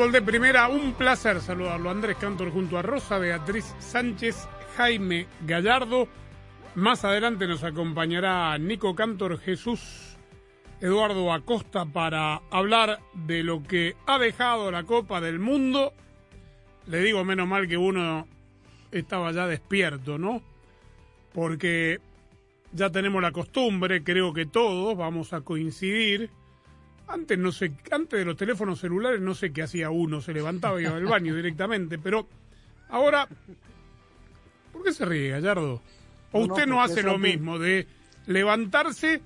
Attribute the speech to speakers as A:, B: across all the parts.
A: De Primera.
B: Un placer saludarlo. Andrés Cantor junto a Rosa Beatriz Sánchez, Jaime Gallardo. Más adelante nos acompañará Nico Cantor Jesús Eduardo Acosta para hablar de lo que ha dejado la Copa del Mundo. Le digo, menos mal que uno estaba ya despierto, ¿no? Porque ya tenemos la costumbre, creo que todos vamos a coincidir. Antes no sé, antes de los teléfonos celulares no sé qué hacía uno, se levantaba y iba al baño directamente, pero ahora ¿Por qué se ríe, Gallardo? ¿O
C: No, no,
B: usted no, hace lo mismo de levantarse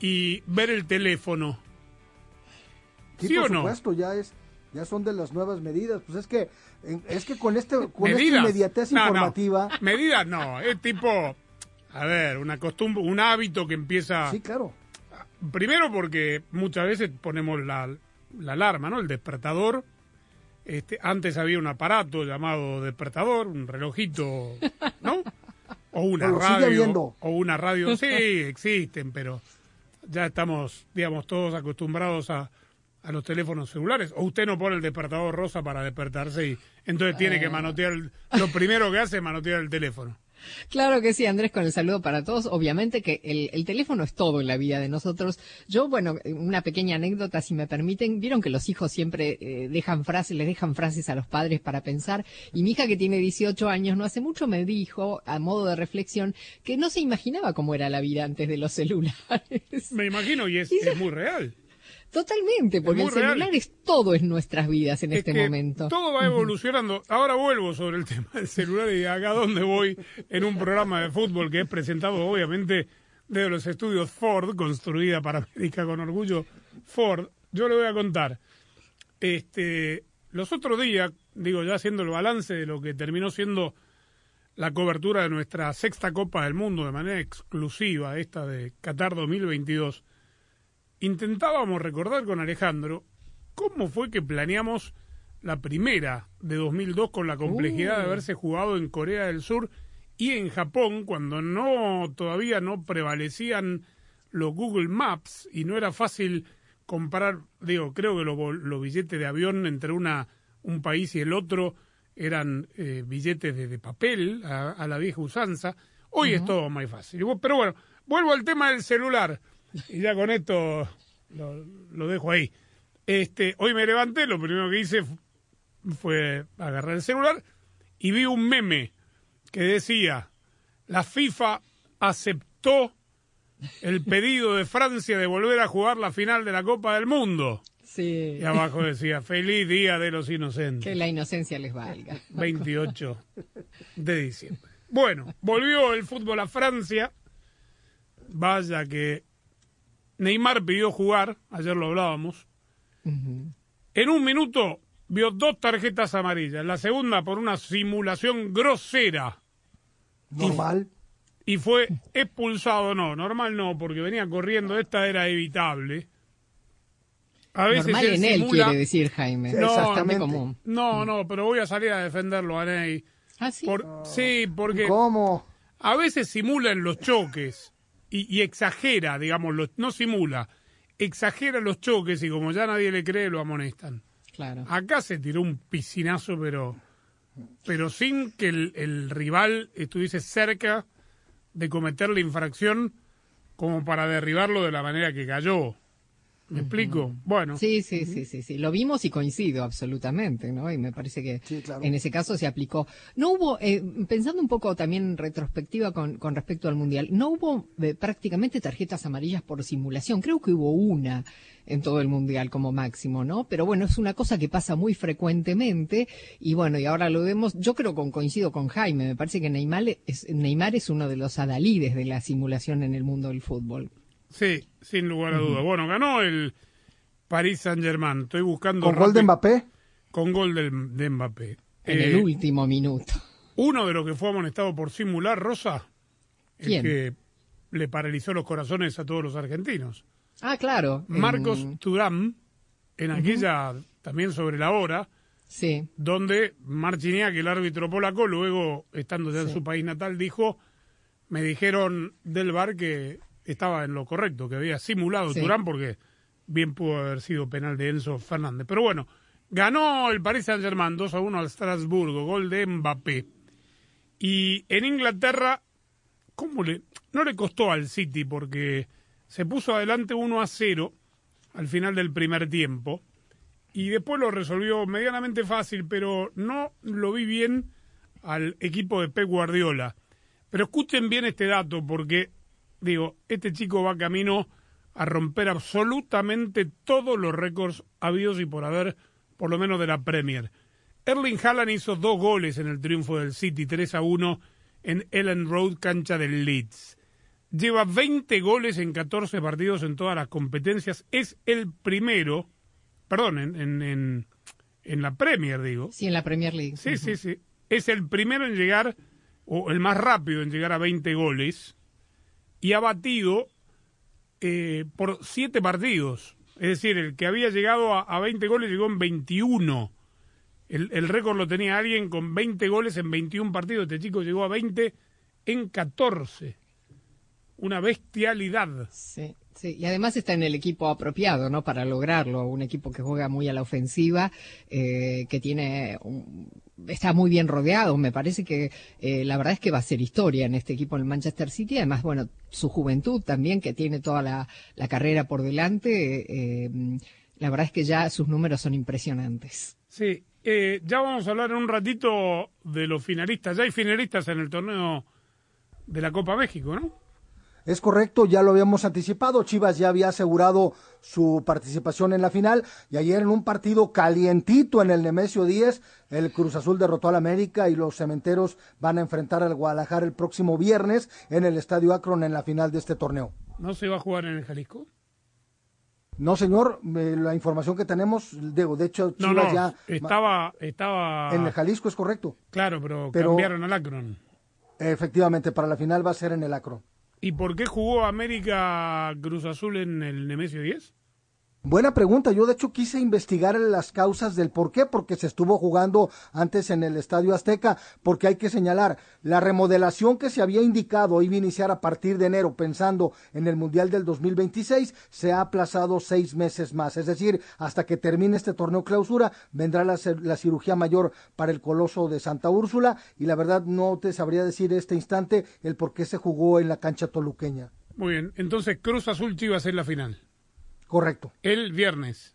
B: y ver el teléfono?
C: Sí,
B: ¿Sí
C: por
B: o no?
C: supuesto, ya es, ya son de las nuevas medidas. Pues es que, es que con este, con esta inmediatez
B: No, no.
C: informativa,
B: Medidas no, es tipo, a ver, una costumbre, un hábito que empieza...
C: sí, claro.
B: Primero porque muchas veces ponemos la, la alarma, ¿no? El despertador. Este, antes había un aparato llamado despertador, un relojito, ¿no? O una
C: Pero
B: radio. O una radio. Sí, existen, pero ya estamos, digamos, todos acostumbrados a, a los teléfonos celulares. O usted no pone el despertador rosa para despertarse y entonces tiene que manotear. el- lo primero que hace es manotear el teléfono.
D: Claro que sí, Andrés, con el saludo para todos. Obviamente que el, el teléfono es todo en la vida de nosotros. Yo, bueno, una pequeña anécdota, si me permiten. Vieron que los hijos siempre eh, dejan frases, les dejan frases a los padres para pensar. Y mi hija, que tiene 18 años, no hace mucho me dijo, a modo de reflexión, que no se imaginaba cómo era la vida antes de los celulares.
B: Me imagino, y es,
D: Y ya-
B: es muy real.
D: Totalmente, porque el celular
B: real.
D: es todo en nuestras vidas en
B: Es
D: este
B: que
D: momento.
B: Todo va evolucionando. Ahora vuelvo sobre el tema del celular y acá donde voy en un programa de fútbol que es presentado obviamente desde los estudios Ford, construida para América con orgullo Ford. Yo le voy a contar. Este, los otros días, digo ya haciendo el balance de lo que terminó siendo la cobertura de nuestra sexta Copa del Mundo de manera exclusiva, esta de Qatar 2022, intentábamos recordar con Alejandro cómo fue que planeamos la primera de 2002 con la complejidad de
D: Uh.
B: haberse jugado en Corea del Sur y en Japón cuando no todavía no prevalecían los Google Maps y no era fácil comparar, digo, creo que los, billetes de avión entre una un país y el otro eran eh, billetes de, de papel a, a la vieja usanza. Hoy es todo más fácil. Pero bueno, vuelvo al tema del celular y ya con esto lo, lo dejo ahí. Este, hoy me levanté, lo primero que hice fu- fue agarrar el celular y vi un meme que decía, la FIFA aceptó el pedido de Francia de volver a jugar la final de la Copa del Mundo.
D: Sí,
B: Y abajo decía, feliz día de los inocentes.
D: que la inocencia les valga.
B: 28 de diciembre. Bueno, volvió el fútbol a Francia. Vaya que Neymar pidió jugar, ayer lo hablábamos. En un minuto vio dos tarjetas amarillas, la segunda por una simulación grosera
C: Normal.
B: y fue expulsado. No, normal no, porque venía corriendo, esta era evitable. A veces
D: Normal en él,
B: simula-
D: quiere decir Jaime.
B: No,
C: exactamente.
D: común.
B: No, no, pero voy a salir a defenderlo a Ney.
D: Ah, sí.
B: Por- sí, porque
C: ¿Cómo?
B: a veces simula en los choques y, y exagera, digamos, los- no simula, exagera los choques y como ya nadie le cree, lo amonestan.
D: Claro.
B: Acá se tiró un piscinazo, pero, pero sin que el, el rival estuviese cerca de cometer la infracción como para derribarlo de la manera que cayó. ¿Me explico? Bueno.
D: Sí, sí, sí, sí, sí. Lo vimos y coincido absolutamente, ¿no? Y me parece que
C: Sí, claro.
D: en ese caso se aplicó. No hubo, eh, pensando un poco también en retrospectiva con, con respecto al Mundial, no hubo eh, prácticamente tarjetas amarillas por simulación. Creo que hubo una en todo el Mundial como máximo, ¿no? Pero bueno, es una cosa que pasa muy frecuentemente y bueno, y ahora lo vemos, yo creo que coincido con Jaime, me parece que Neymar es, Neymar es uno de los adalides de la simulación en el mundo del fútbol.
B: Sí, sin lugar a duda. Bueno, ganó el Paris Saint-Germain. Estoy buscando.
C: Con gol de Mbappé.
B: Con gol de Mbappé.
D: En
B: Eh,
D: el último minuto.
B: Uno de los que fue amonestado por simular, Rosa, el
D: ¿Quién?
B: que le paralizó los corazones a todos los argentinos.
D: Ah, claro. en-
B: Marcos Turán, en aquella, también sobre la hora,
D: Sí,
B: donde Marchiniak, el árbitro polaco, luego, estando ya en su país natal, dijo, me dijeron del bar que estaba en lo correcto, que había simulado
D: Sí.
B: Turán, porque bien pudo haber sido penal de Enzo Fernández. Pero bueno, ganó el Paris Saint-Germain 2 a 1 al Strasburgo, gol de Mbappé. Y en Inglaterra, ¿cómo le, no le costó al City, porque se puso adelante 1 a 0 al final del primer tiempo y después lo resolvió medianamente fácil, pero no lo vi bien al equipo de Pep Guardiola. Pero escuchen bien este dato porque, digo, este chico va camino a romper absolutamente todos los récords habidos y por haber, por lo menos de la Premier. Erling Haaland hizo dos goles en el triunfo del City, 3 a 1 en Ellen Road, cancha del Leeds. Lleva 20 goles en 14 partidos en todas las competencias. Es el primero, perdón, en, en, en, en la Premier, digo.
D: sí, en la Premier League.
B: Sí, sí, sí. Es el primero en llegar, o el más rápido en llegar a 20 goles, y ha batido eh, por 7 partidos. Es decir, el que había llegado a, a 20 goles llegó en 21. El, el récord lo tenía alguien con 20 goles en 21 partidos. Este chico llegó a 20 en 14. Una bestialidad.
D: Sí, sí, y además está en el equipo apropiado, ¿no? Para lograrlo, un equipo que juega muy a la ofensiva, eh, que tiene, un- está muy bien rodeado. Me parece que eh, la verdad es que va a ser historia en este equipo en el Manchester City. Además, bueno, su juventud también, que tiene toda la, carrera por delante. eh, la verdad es que ya sus números son impresionantes.
B: Sí, eh, ya vamos a hablar en un ratito de los finalistas. Ya hay finalistas en el torneo de la Copa México, ¿no?
C: Es correcto, ya lo habíamos anticipado. Chivas ya había asegurado su participación en la final y ayer en un partido calientito en el Nemesio 10, el Cruz Azul derrotó al América y los cementeros van a enfrentar al Guadalajara el próximo viernes en el Estadio Akron en la final de este torneo.
B: ¿No se va a jugar en el Jalisco?
C: No, señor, eh, la información que tenemos, digo, de hecho,
B: No,
C: Chivas
B: no,
C: ya
B: estaba, estaba...
C: en el Jalisco es correcto.
B: Claro, pero,
C: Pero-
B: cambiaron al Akron.
C: Efectivamente, para la final va a ser en el Akron.
B: ¿Y por qué jugó América Cruz Azul en el Nemesio 10?
C: Buena pregunta. Yo de hecho quise investigar las causas del por qué, porque se estuvo jugando antes en el Estadio Azteca, porque hay que señalar, la remodelación que se había indicado iba a iniciar a partir de enero, pensando en el Mundial del 2026, se ha aplazado seis meses más. Es decir, hasta que termine este torneo clausura, vendrá la, cir- la cirugía mayor para el Coloso de Santa Úrsula, y la verdad no te sabría decir este instante el por qué se jugó en la cancha toluqueña.
B: Muy bien, entonces Cruz Azul Chivas en la final.
C: Correcto,
B: El viernes.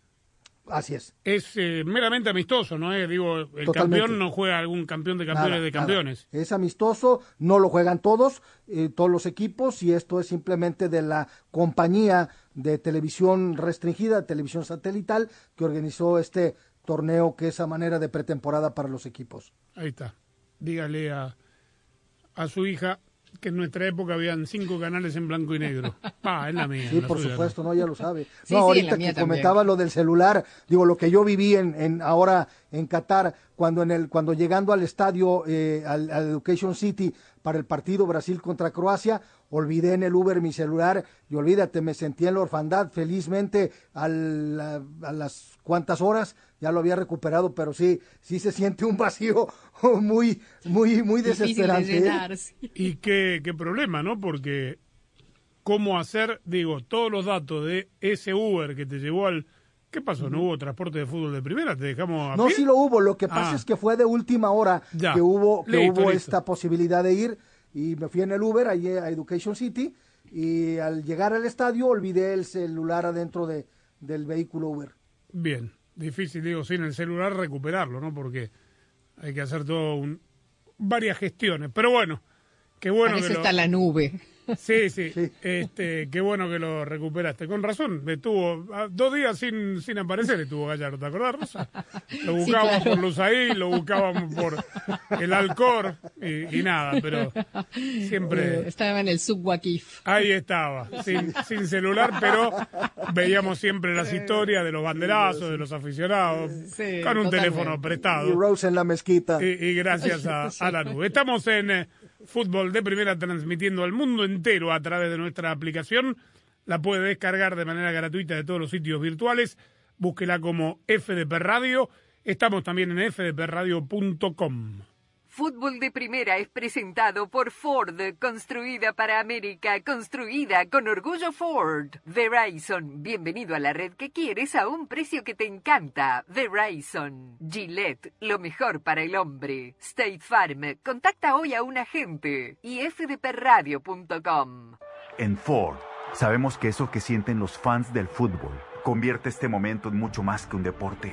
C: así es.
B: Es eh, meramente amistoso, ¿no? es? Digo, el
C: Totalmente.
B: campeón no juega algún campeón de campeones
C: Nada,
B: de
C: nada.
B: campeones.
C: Es amistoso, no lo juegan todos, eh, todos los equipos, y esto es simplemente de la compañía de televisión restringida, televisión satelital, que organizó este torneo que es a manera de pretemporada para los equipos.
B: Ahí está. Dígale a, a su hija que en nuestra época habían cinco canales en blanco y negro. Pa, es la mía.
C: Sí,
B: la
C: por
B: suya,
C: supuesto, no, ya lo sabe.
D: Sí,
C: no,
D: sí,
C: ahorita
D: la mía
C: que
D: también.
C: comentaba lo del celular, digo, lo que yo viví en, en ahora en Qatar, cuando en el, cuando llegando al estadio, eh, al, al Education City para el partido Brasil contra Croacia, olvidé en el Uber mi celular y olvídate, me sentí en la orfandad, felizmente al- a, a las cuantas horas ya lo había recuperado, pero sí, sí se siente un vacío muy, muy, muy
D: de
C: desesperante.
D: llenar, sí.
B: Y qué, qué problema, ¿no? Porque cómo hacer, digo, todos los datos de ese Uber que te llevó al... ¿Qué pasó? ¿No hubo transporte de fútbol de primera? ¿Te dejamos a
C: No,
B: pie?
C: sí lo hubo. Lo que pasa
B: Ah.
C: es que fue de última hora
B: Ya.
C: que hubo, que
B: Listo,
C: hubo
B: listo.
C: esta posibilidad de ir y me fui en el Uber allí a Education City y al llegar al estadio olvidé el celular adentro de, del vehículo Uber.
B: Bien, difícil, digo, sin el celular recuperarlo, ¿no? Porque hay que hacer todo un, varias gestiones. Pero bueno, qué bueno
D: Para eso
B: que lo-
D: está la nube.
B: Sí, sí, Este, qué bueno que lo recuperaste. Con razón, estuvo dos días sin, sin aparecer, estuvo Gallardo, ¿te acordás, Rosa? Lo
D: Sí,
B: buscábamos
D: claro.
B: por Luz ahí, lo buscábamos por el Alcor y, y nada, pero
D: Eh,
B: siempre
D: Estaba en el subwakif.
B: ahí estaba, sin, sin celular, pero veíamos siempre las historias de los banderazos, de los aficionados,
D: Sí,
B: con un
D: totalmente.
B: teléfono prestado
C: Y Rose en la mezquita.
B: y, y gracias a, a la nube. Estamos en eh, Fútbol de Primera transmitiendo al mundo entero a través de nuestra aplicación. La puede descargar de manera gratuita de todos los sitios virtuales. Búsquela como FDP Radio. Estamos también en fdpradio.com.
E: Fútbol de Primera es presentado por Ford, construida para América, construida con orgullo Ford. Verizon, bienvenido a la red que quieres a un precio que te encanta. Verizon. Gillette, lo mejor para el hombre. State Farm, contacta hoy a un agente. Y fdpradio.com.
F: En Ford, sabemos que eso que sienten los fans del fútbol convierte este momento en mucho más que un deporte.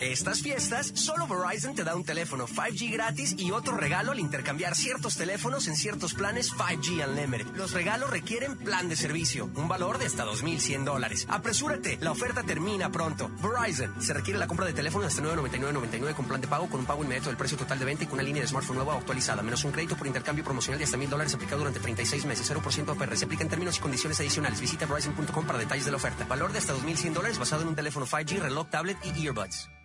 G: Estas fiestas, solo Verizon te da un teléfono 5G gratis y otro regalo al intercambiar ciertos teléfonos en ciertos planes 5G Unlimited. Los regalos requieren plan de servicio, un valor de hasta 2.100 dólares. Apresúrate, la oferta termina pronto. Verizon, se requiere la compra de teléfono hasta 999.99 con plan de pago con un pago inmediato del precio total de venta y con una línea de smartphone nueva o actualizada, menos un crédito por intercambio promocional de hasta 1.000 dólares aplicado durante 36 meses, 0% APR. Se aplica en términos y condiciones adicionales. Visita Verizon.com para detalles de la oferta. Valor de hasta 2.100 dólares basado en un teléfono 5G, reloj, tablet y earbuds.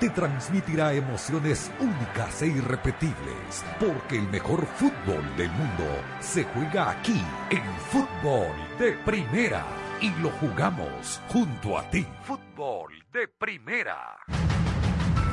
H: te transmitirá emociones únicas e irrepetibles, porque el mejor fútbol del mundo se juega aquí, en fútbol de primera, y lo jugamos junto a ti. Fútbol de primera.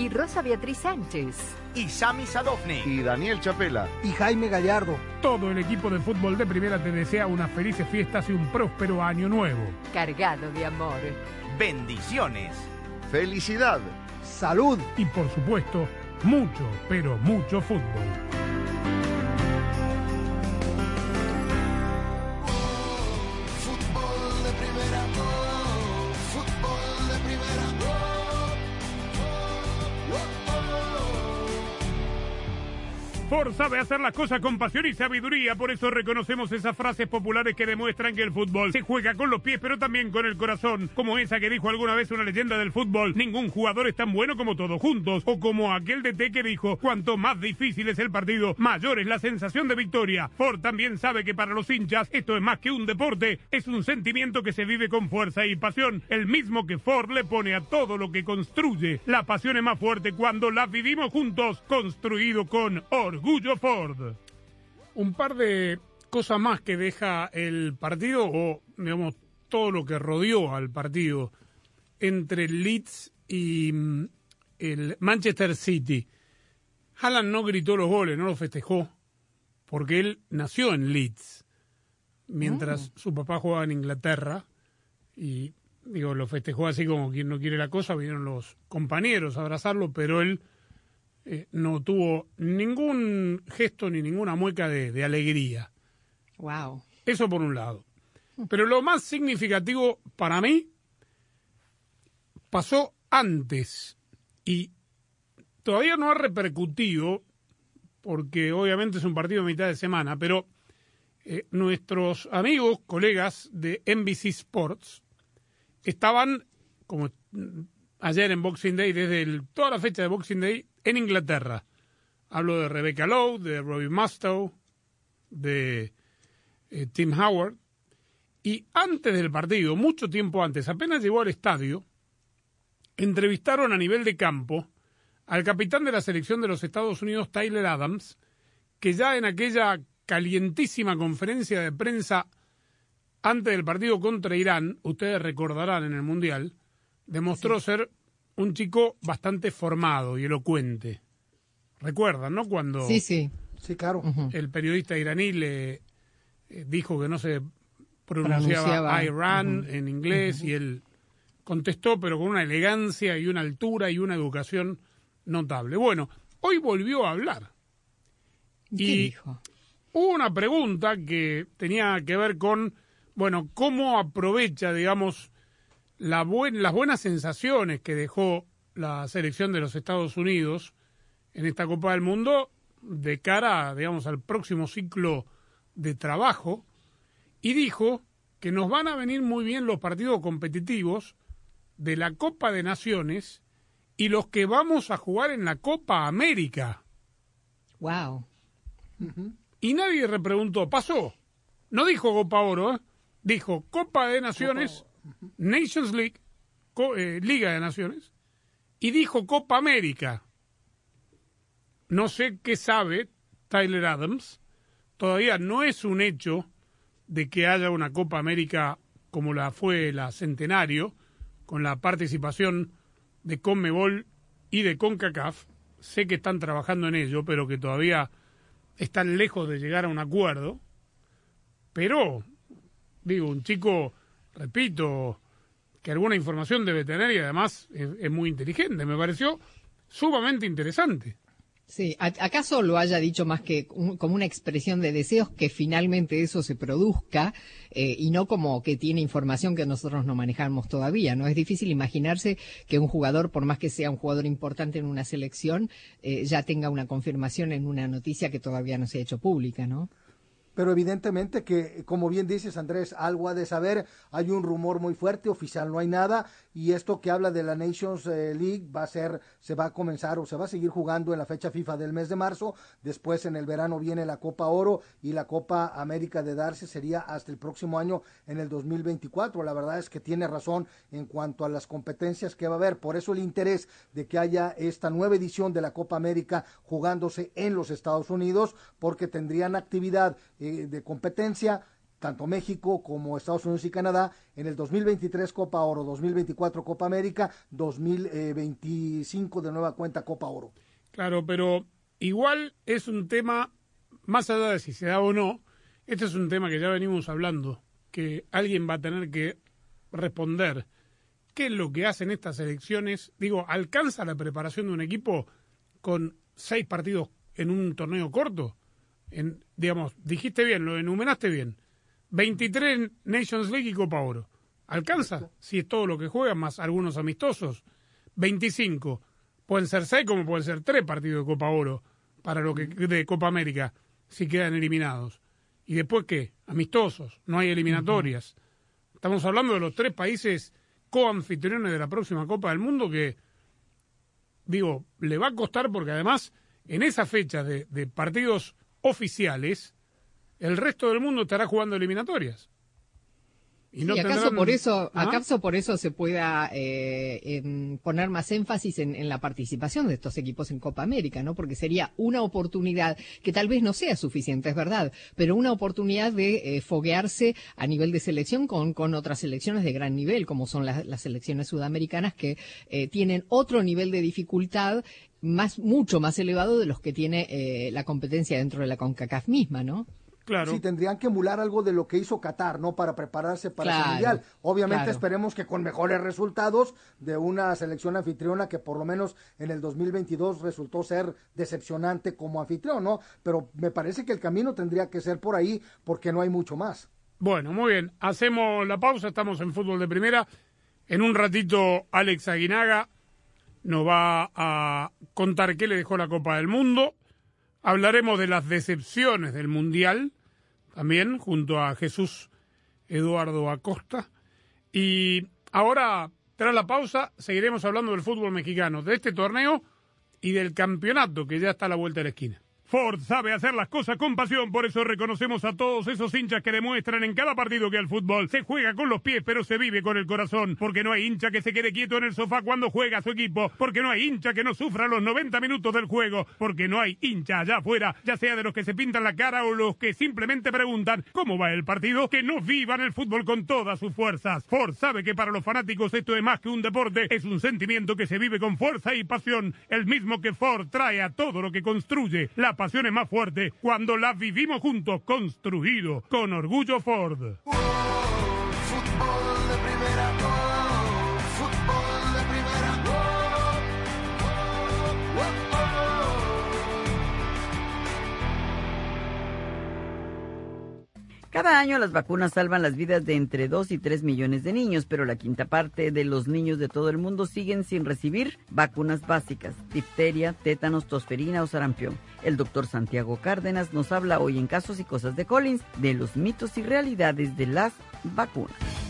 E: Y Rosa Beatriz Sánchez.
I: Y Sami Sadovni.
J: Y Daniel Chapela.
C: Y Jaime Gallardo.
B: Todo el equipo de fútbol de primera te desea unas felices fiestas y un próspero año nuevo.
E: Cargado de amor.
I: Bendiciones.
J: Felicidad.
C: Salud.
B: Y por supuesto, mucho, pero mucho fútbol.
A: Fútbol
B: Ford sabe hacer las cosas con pasión y sabiduría, por eso reconocemos esas frases populares que demuestran que el fútbol se juega con los pies, pero también con el corazón, como esa que dijo alguna vez una leyenda del fútbol, ningún jugador es tan bueno como todos juntos, o como aquel de T que dijo, cuanto más difícil es el partido, mayor es la sensación de victoria. Ford también sabe que para los hinchas esto es más que un deporte, es un sentimiento que se vive con fuerza y pasión, el mismo que Ford le pone a todo lo que construye. La pasión es más fuerte cuando la vivimos juntos, construido con Orgullo Ford. Un par de cosas más que deja el partido, o digamos, todo lo que rodeó al partido entre el Leeds y mm, el Manchester City. Haaland no gritó los goles, no los festejó, porque él nació en Leeds, mientras su papá jugaba en Inglaterra, y digo, lo festejó así como quien no quiere la cosa, vinieron los compañeros a abrazarlo, pero él eh, no tuvo ningún gesto ni ninguna mueca de, de alegría.
D: Wow.
B: Eso por un lado. Pero lo más significativo para mí pasó antes y todavía no ha repercutido, porque obviamente es un partido a mitad de semana, pero eh, nuestros amigos, colegas de NBC Sports, estaban, como ayer en Boxing Day, desde toda la fecha de Boxing Day, en Inglaterra. Hablo de Rebecca Lowe, de Robbie Mustoe, de eh, Tim Howard. Y antes del partido, mucho tiempo antes, apenas llegó al estadio, entrevistaron a nivel de campo al capitán de la selección de los Estados Unidos, Tyler Adams, que ya en aquella calientísima conferencia de prensa antes del partido contra Irán, ustedes recordarán en el Mundial, demostró ser un chico bastante formado y elocuente. ¿Recuerdan, no? Cuando
D: Sí, sí.
C: Sí, claro.
B: el periodista iraní le eh, dijo que no se pronunciaba,
D: Pronunciaba.
B: Irán
D: Ujú.
B: en inglés y él contestó, pero con una elegancia y una altura y una educación notable. Bueno, hoy volvió a hablar.
D: ¿Qué
B: Y
D: dijo?
B: hubo una pregunta que tenía que ver con, bueno, cómo aprovecha, digamos, la buen- las buenas sensaciones que dejó la selección de los Estados Unidos en esta Copa del Mundo de cara, digamos, al próximo ciclo de trabajo y dijo que nos van a venir muy bien los partidos competitivos de la Copa de Naciones y los que vamos a jugar en la Copa América.
D: Wow.
B: Y nadie le preguntó, pasó. No dijo Copa Oro, ¿eh? dijo Copa de Naciones, Nations League, eh, Liga de Naciones, y dijo Copa América. No sé qué sabe Tyler Adams. Todavía no es un hecho de que haya una Copa América como la fue la Centenario, con la participación de Conmebol y de CONCACAF. Sé que están trabajando en ello, pero que todavía están lejos de llegar a un acuerdo. Pero, digo, un chico, repito, que alguna información debe tener y además es, muy inteligente. Me pareció sumamente interesante.
D: Sí, ¿a- ¿acaso lo haya dicho más que un- como una expresión de deseos que finalmente eso se produzca eh, y no como que tiene información que nosotros no manejamos todavía? No es difícil imaginarse que un jugador, por más que sea un jugador importante en una selección, eh, ya tenga una confirmación en una noticia que todavía no se ha hecho pública, ¿no?
C: Pero evidentemente que, como bien dices Andrés, algo ha de saber, hay un rumor muy fuerte, oficial no hay nada, y esto que habla de la Nations eh, League va a ser, se va a comenzar o se va a seguir jugando en la fecha FIFA del mes de marzo, después en el verano viene la Copa Oro y la Copa América de darse. Sería hasta el próximo año en el 2024. La verdad es que tiene razón en cuanto a las competencias que va a haber, por eso el interés de que haya esta nueva edición de la Copa América jugándose en los Estados Unidos, porque tendrían actividad eh, de competencia tanto México como Estados Unidos y Canadá, en el 2023 Copa Oro, 2024 Copa América, 2025 de nueva cuenta Copa Oro.
B: Claro, pero igual es un tema, más allá de si se da o no, este es un tema que ya venimos hablando, que alguien va a tener que responder. ¿Qué es lo que hacen estas elecciones? Digo, ¿alcanza la preparación de un equipo con seis partidos en un torneo corto? En, digamos, dijiste bien, lo enumeraste bien. 23 Nations League y Copa Oro. ¿Alcanza? Si es todo lo que juegan, más algunos amistosos. 25. Pueden ser seis como pueden ser tres partidos de Copa Oro para lo que de Copa América si quedan eliminados. ¿Y después qué? Amistosos, no hay eliminatorias. Estamos hablando de los tres países coanfitriones de la próxima Copa del Mundo que, digo, le va a costar porque además en esa fecha de, de partidos oficiales, el resto del mundo estará jugando eliminatorias.
D: Y no acaso por eso, ¿Ah? acaso por eso se pueda eh, poner más énfasis en, la participación de estos equipos en Copa América, ¿no? Porque sería una oportunidad que tal vez no sea suficiente, es verdad, pero una oportunidad de eh, foguearse a nivel de selección con, con otras selecciones de gran nivel, como son las, las selecciones sudamericanas que eh, tienen otro nivel de dificultad más, mucho más elevado de los que tiene la competencia dentro de la CONCACAF misma, ¿no?
C: Sí, tendrían que emular algo de lo que hizo Qatar, ¿no? Para prepararse para el Mundial. Obviamente esperemos que con mejores resultados de una selección anfitriona que por lo menos en el 2022 resultó ser decepcionante como anfitrión, ¿no? Pero me parece que el camino tendría que ser por ahí porque no hay mucho más.
B: Bueno, muy bien. Hacemos la pausa, estamos en fútbol de primera. En un ratito Alex Aguinaga nos va a contar qué le dejó la Copa del Mundo. Hablaremos de las decepciones del Mundial también junto a Jesús Eduardo Acosta. Y ahora, tras la pausa, seguiremos hablando del fútbol mexicano, de este torneo y del campeonato que ya está a la vuelta de la esquina. Ford sabe hacer las cosas con pasión, por eso reconocemos a todos esos hinchas que demuestran en cada partido que el fútbol se juega con los pies, pero se vive con el corazón, porque no hay hincha que se quede quieto en el sofá cuando juega su equipo, porque no hay hincha que no sufra los 90 minutos del juego, porque no hay hincha allá afuera, ya sea de los que se pintan la cara o los que simplemente preguntan cómo va el partido, que no vivan el fútbol con todas sus fuerzas. Ford sabe que para los fanáticos esto es más que un deporte, es un sentimiento que se vive con fuerza y pasión, el mismo que Ford trae a todo lo que construye. La pasión es más fuerte cuando la vivimos juntos, construido con orgullo Ford.
K: Cada año las vacunas salvan las vidas de entre 2 y 3 millones de niños, pero la quinta parte de los niños de todo el mundo siguen sin recibir vacunas básicas, difteria, tétanos, tosferina o sarampión. El doctor Santiago Cárdenas nos habla hoy en Casos y Cosas de Collins de los mitos y realidades de las vacunas.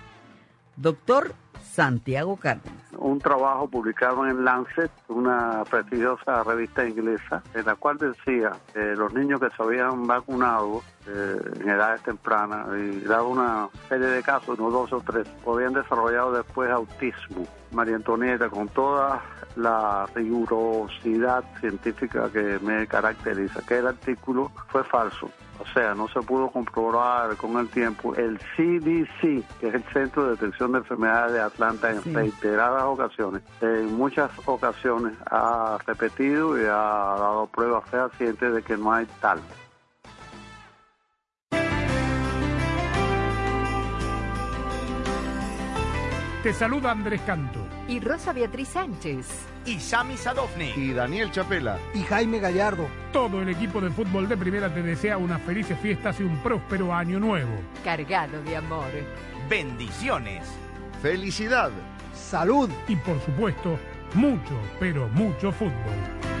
K: doctor Santiago Cárdenas.
L: Un trabajo publicado en Lancet, una prestigiosa revista inglesa, en la cual decía que los niños que se habían vacunado eh, en edades tempranas y daba una serie de casos, no dos o tres, habían desarrollado después autismo. María Antonieta, con toda la rigurosidad científica que me caracteriza, que el artículo fue falso o sea, no se pudo comprobar con el tiempo, el CDC, que es el Centro de Detección de Enfermedades de Atlanta, en reiteradas ocasiones, en muchas ocasiones ha repetido y ha dado pruebas fehacientes de que no hay tal.
B: Te saluda Andrés Canto.
E: Y Rosa Beatriz Sánchez.
J: Y Sami Sadovni. Y Daniel Chapela.
C: Y Jaime Gallardo.
B: Todo el equipo de fútbol de primera te desea unas felices fiestas y un próspero año nuevo.
E: Cargado de amor.
J: Bendiciones. Felicidad.
C: Salud.
B: Y por supuesto, mucho, pero mucho fútbol.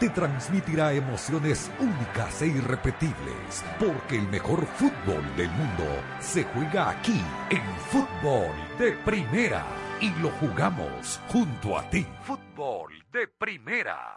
H: te transmitirá emociones únicas e irrepetibles, porque el mejor fútbol del mundo se juega aquí, en fútbol de primera, y lo jugamos junto a ti. Fútbol de primera.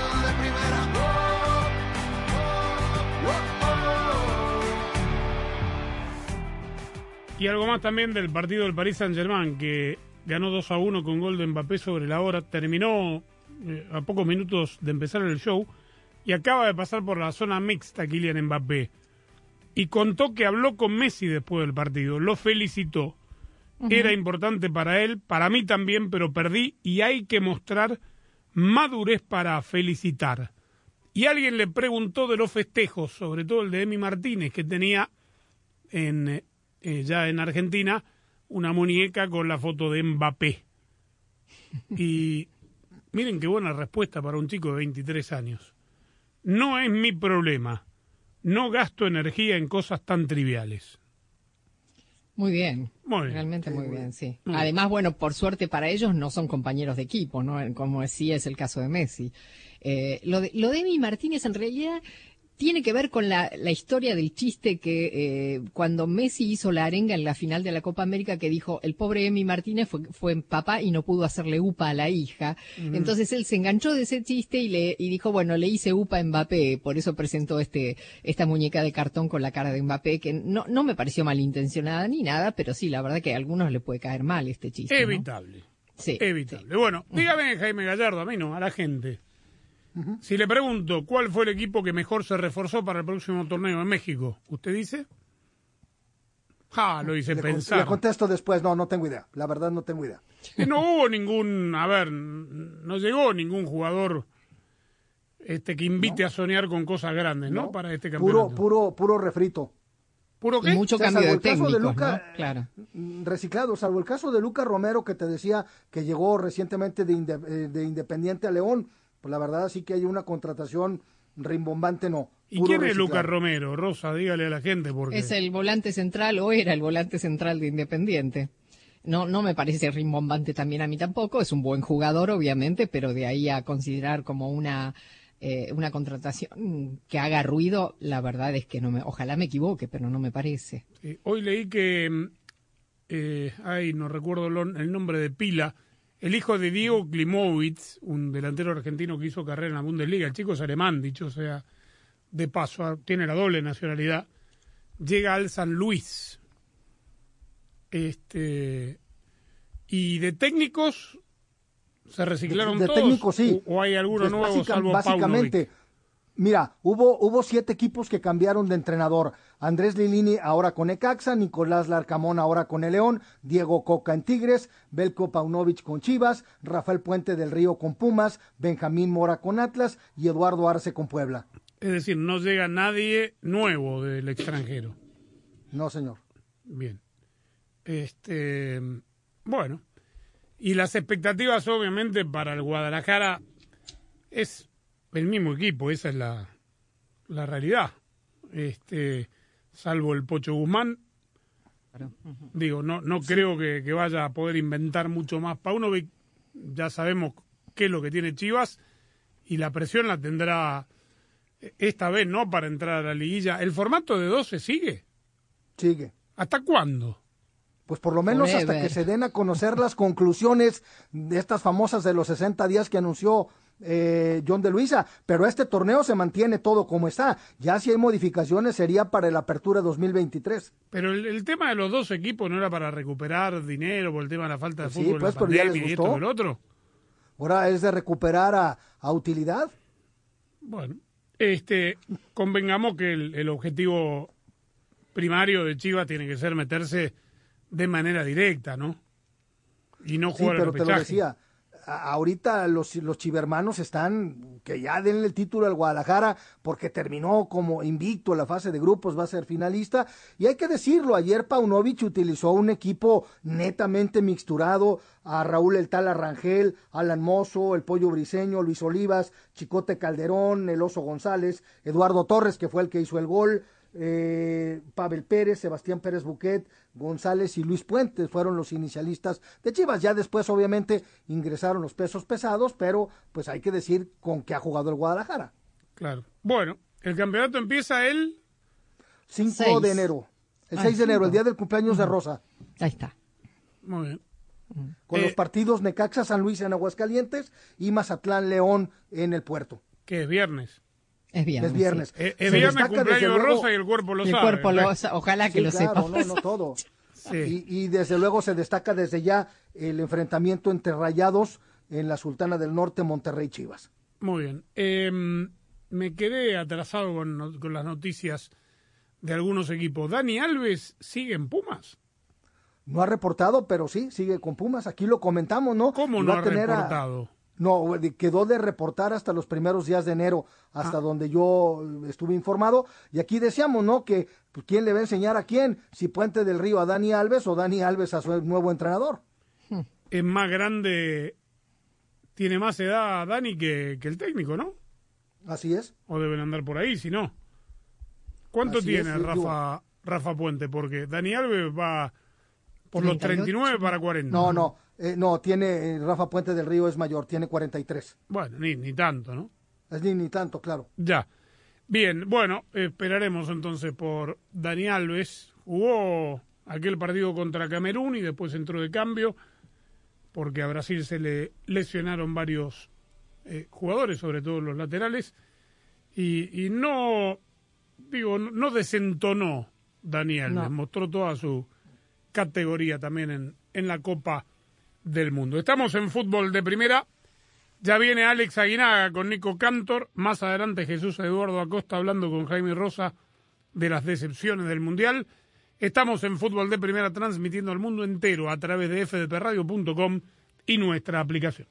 B: Y algo más también del partido del Paris Saint-Germain, que ganó 2 a 1 con gol de Mbappé sobre la hora. Terminó eh, a pocos minutos de empezar el show y acaba de pasar por la zona mixta Kylian Mbappé. Y contó que habló con Messi después del partido. Lo felicitó. Era importante para él, para mí también, pero perdí y hay que mostrar madurez para felicitar. Y alguien le preguntó de los festejos, sobre todo el de Emi Martínez, que tenía en, eh, ya en Argentina una muñeca con la foto de Mbappé. Y miren qué buena respuesta para un chico de 23 años. No es mi problema. No gasto energía en cosas tan triviales.
D: Muy bien.
B: Muy bien.
D: Realmente muy bien, sí.
B: Muy bien.
D: Además, bueno, por suerte para ellos no son compañeros de equipo, ¿no? Como sí es el caso de Messi. Eh, lo, de, lo de Emi Martínez en realidad tiene que ver con la, la historia del chiste que eh, cuando Messi hizo la arenga en la final de la Copa América que dijo el pobre Emi Martínez fue, fue papá y no pudo hacerle upa a la hija. Entonces él se enganchó de ese chiste y le y dijo, bueno, le hice upa a Mbappé, por eso presentó este esta muñeca de cartón con la cara de Mbappé, que no, no me pareció malintencionada ni nada, pero sí, la verdad que a algunos le puede caer mal este chiste. ¿no?
B: Evitable.
D: Sí.
B: Evitable. Bueno, dígame, Jaime Gallardo, a mí no, a la gente. Si le pregunto cuál fue el equipo que mejor se reforzó para el próximo torneo en México, ¿usted dice? Ja, lo hice
C: Le, con-
B: pensar.
C: le contesto después, no, no tengo idea. La verdad no tengo idea.
B: No hubo ningún, a ver, no llegó ningún jugador este que invite a soñar con cosas grandes, ¿no? Para este campeonato.
C: Puro, puro, puro refrito.
B: ¿Puro
D: Y mucho
C: O sea,
D: cambio
C: salvo
D: de
C: el caso de
D: técnicos,
C: Luca-
D: ¿no? Claro.
C: Mm, reciclado, salvo el caso de Luca Romero que te decía que llegó recientemente de, Inde- eh, de Independiente a León, pues la verdad sí que hay una contratación rimbombante, no.
B: ¿Y quién es. Lucas Romero? Rosa, dígale a la gente porque...
D: Es el volante central o era el volante central de Independiente. No, no me parece rimbombante también a mí tampoco. Es un buen jugador, obviamente, pero de ahí a considerar como una eh, una contratación que haga ruido, la verdad es que no me. Ojalá me equivoque, pero no me parece.
B: Sí, hoy leí que, mm, eh, ay, no recuerdo lo- el nombre de pila, el hijo de Diego Klimowicz, un delantero argentino que hizo carrera en la Bundesliga, el chico es alemán, dicho sea de paso, tiene la doble nacionalidad, llega al San Luis. Este, y de técnicos se reciclaron
C: De
B: todos.
C: técnicos, sí.
B: ¿O, o hay alguno
C: Pues
B: nuevo
C: básica-
B: salvo
C: básicamente? Mira, hubo, hubo siete equipos que cambiaron de entrenador. Andrés Lilini ahora con Ecaxa, Nicolás Larcamón ahora con el León, Diego Coca en Tigres, Belko Paunovic con Chivas, Rafael Puente del Río con Pumas, Benjamín Mora con Atlas y Eduardo Arce con Puebla.
B: Es decir, no llega nadie nuevo del extranjero.
C: No, señor.
B: Bien. Este, bueno. Y las expectativas, obviamente, para el Guadalajara es el mismo equipo, esa es la, la realidad. Este, salvo el Pocho Guzmán. Digo, no, no creo que, que, vaya a poder inventar mucho más. Paunovic, ya sabemos qué es lo que tiene Chivas y la presión la tendrá esta vez, ¿no? Para entrar a la liguilla. ¿El formato de 12 sigue?
C: Sigue.
B: ¿Hasta cuándo?
C: Pues por lo menos hasta que se den a conocer las conclusiones de estas famosas de los 60 días que anunció eh, John de Luisa, pero este torneo se mantiene todo como está. Ya si hay modificaciones sería para la apertura 2023.
B: Pero el, tema de los dos equipos no era para recuperar dinero por el tema de la falta de
C: pues
B: fútbol,
C: sí, pues,
B: la
C: pero ya
B: pandemia
C: les
B: y esto
C: gustó.
B: el otro.
C: Ahora es de recuperar a, a utilidad.
B: Bueno, este, convengamos que el, el objetivo primario de Chivas tiene que ser meterse de manera directa, ¿no? Y no
C: Sí,
B: jugar
C: pero
B: al
C: te lo decía. Ahorita los, los chivermanos están que ya denle el título al Guadalajara porque terminó como invicto la fase de grupos, va a ser finalista. Y hay que decirlo, ayer Paunovic utilizó un equipo netamente mixturado a Raúl El Tala Rangel, Alan Mozo, el Pollo Briseño, Luis Olivas, Chicote Calderón, el Oso González, Eduardo Torres, que fue el que hizo el gol, eh, Pavel Pérez, Sebastián Pérez Buquet, González y Luis Puentes fueron los inicialistas de Chivas. Ya después, obviamente, ingresaron los pesos pesados, pero pues hay que decir con qué ha jugado el Guadalajara.
B: Claro. Bueno, el campeonato empieza el
C: 5
B: Seis.
C: de enero. El
B: Ah,
C: 6 de enero,
B: cinco.
C: el día del cumpleaños de Rosa.
D: Ahí está.
B: Muy bien.
C: Con
B: Eh,
C: los partidos Necaxa San Luis en Aguascalientes y Mazatlán León en el puerto.
B: que es viernes.
D: Es viernes.
C: Es viernes.
B: Eh, es
C: Se
B: viernes cumpleaños
C: desde
B: de
C: luego-
B: Rosa y el cuerpo lo
D: El
B: sabe.
D: cuerpo lo ojalá que
C: Sí,
D: lo
C: claro,
D: sepa.
C: No, no todo.
B: Sí.
C: Y, y desde luego se destaca desde ya el enfrentamiento entre Rayados en la Sultana del Norte, Monterrey Chivas.
B: Muy bien. Eh, me quedé atrasado con, con las noticias de algunos equipos. Dani Alves sigue en Pumas.
C: No ha reportado, pero sí, sigue con Pumas. Aquí lo comentamos, ¿no?
B: ¿Cómo
C: Y
B: no ha
C: a-
B: reportado?
C: No, quedó de reportar hasta los primeros días de enero, hasta
B: Ah.
C: donde yo estuve informado. Y aquí decíamos, ¿no? Que pues, quién le va a enseñar a quién, si Puente del Río a Dani Alves o Dani Alves a su nuevo entrenador.
B: Es más grande, tiene más edad Dani que, que el técnico, ¿no?
C: Así es.
B: O deben andar por ahí, si no. ¿Cuánto
C: Así
B: tiene
C: es, yo-
B: Rafa, Rafa Puente? Porque Dani Alves va por los 39 para 40.
C: No, no, eh, no, tiene, eh, Rafa Puente del Río es mayor, tiene 43.
B: Bueno, ni, ni tanto, ¿no?
C: Es ni, ni tanto, claro.
B: Ya. Bien, bueno, esperaremos entonces por Dani Alves. Jugó aquel partido contra Camerún y después entró de cambio porque a Brasil se le lesionaron varios eh, jugadores, sobre todo los laterales, y, y no, digo, no, desentonó Dani Alves,
D: No.
B: mostró toda su categoría también en, en la Copa del Mundo. Estamos en fútbol de primera. Ya viene Alex Aguinaga con Nico Cantor. Más adelante Jesús Eduardo Acosta hablando con Jaime Rosa de las decepciones del Mundial. Estamos en Fútbol de Primera transmitiendo al mundo entero a través de fdpradio.com y nuestra aplicación.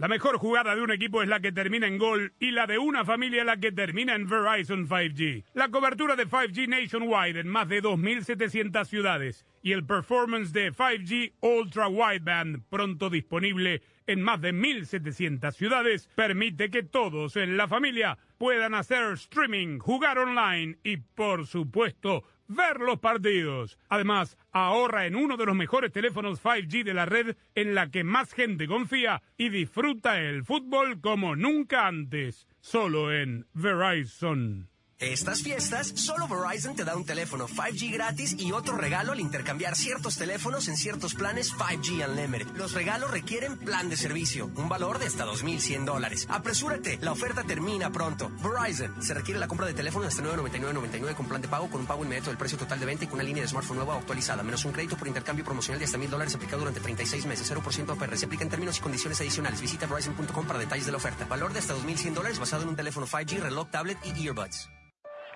B: La mejor jugada de un equipo es la que termina en gol y la de una familia la que termina en Verizon 5G. La cobertura de 5G nationwide en más de 2.700 ciudades y el performance de 5G Ultra Wideband pronto disponible en más de 1.700 ciudades permite que todos en la familia puedan hacer streaming, jugar online y por supuesto ver los partidos. Además, ahorra en uno de los mejores teléfonos 5G de la red en la que más gente confía y disfruta el fútbol como nunca antes, solo en Verizon.
G: Estas fiestas, solo Verizon te da un teléfono 5G gratis y otro regalo al intercambiar ciertos teléfonos en ciertos planes 5G Unlimited. Los regalos requieren plan de servicio, un valor de hasta 2.100 dólares. Apresúrate, la oferta termina pronto. Verizon, se requiere la compra de teléfono hasta 999.99 con plan de pago con un pago inmediato del precio total de venta y con una línea de smartphone nueva actualizada, menos un crédito por intercambio promocional de hasta 1.000 dólares aplicado durante 36 meses, 0% APR. Se aplica en términos y condiciones adicionales. Visita Verizon.com para detalles de la oferta. Valor de hasta 2.100 dólares basado en un teléfono 5G, reloj, tablet y earbuds.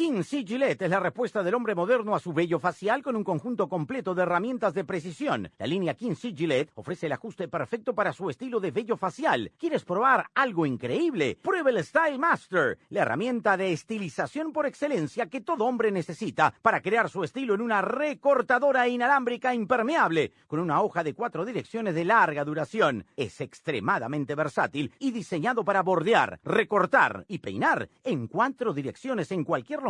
I: King C. Gillette es la respuesta del hombre moderno a su vello facial con un conjunto completo de herramientas de precisión. La línea King C. Gillette ofrece el ajuste perfecto para su estilo de vello facial. ¿Quieres probar algo increíble? Pruebe el Style Master, la herramienta de estilización por excelencia que todo hombre necesita para crear su estilo en una recortadora inalámbrica impermeable con una hoja de cuatro direcciones de larga duración. Es extremadamente versátil y diseñado para bordear, recortar y peinar en cuatro direcciones en cualquier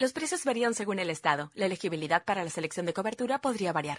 M: Los precios varían según el estado. La elegibilidad para la selección de cobertura podría variar.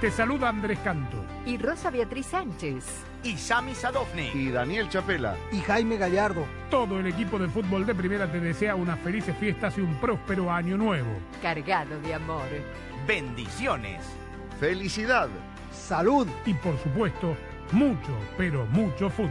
B: Te saluda Andrés Canto.
E: Y Rosa Beatriz Sánchez.
J: Y Sami Sadovni. Y Daniel Chapela.
C: Y Jaime Gallardo.
B: Todo el equipo de fútbol de primera te desea unas felices fiestas y un próspero año nuevo.
E: Cargado de amor.
J: Bendiciones. Felicidad.
C: Salud.
B: Y por supuesto, mucho, pero mucho fútbol.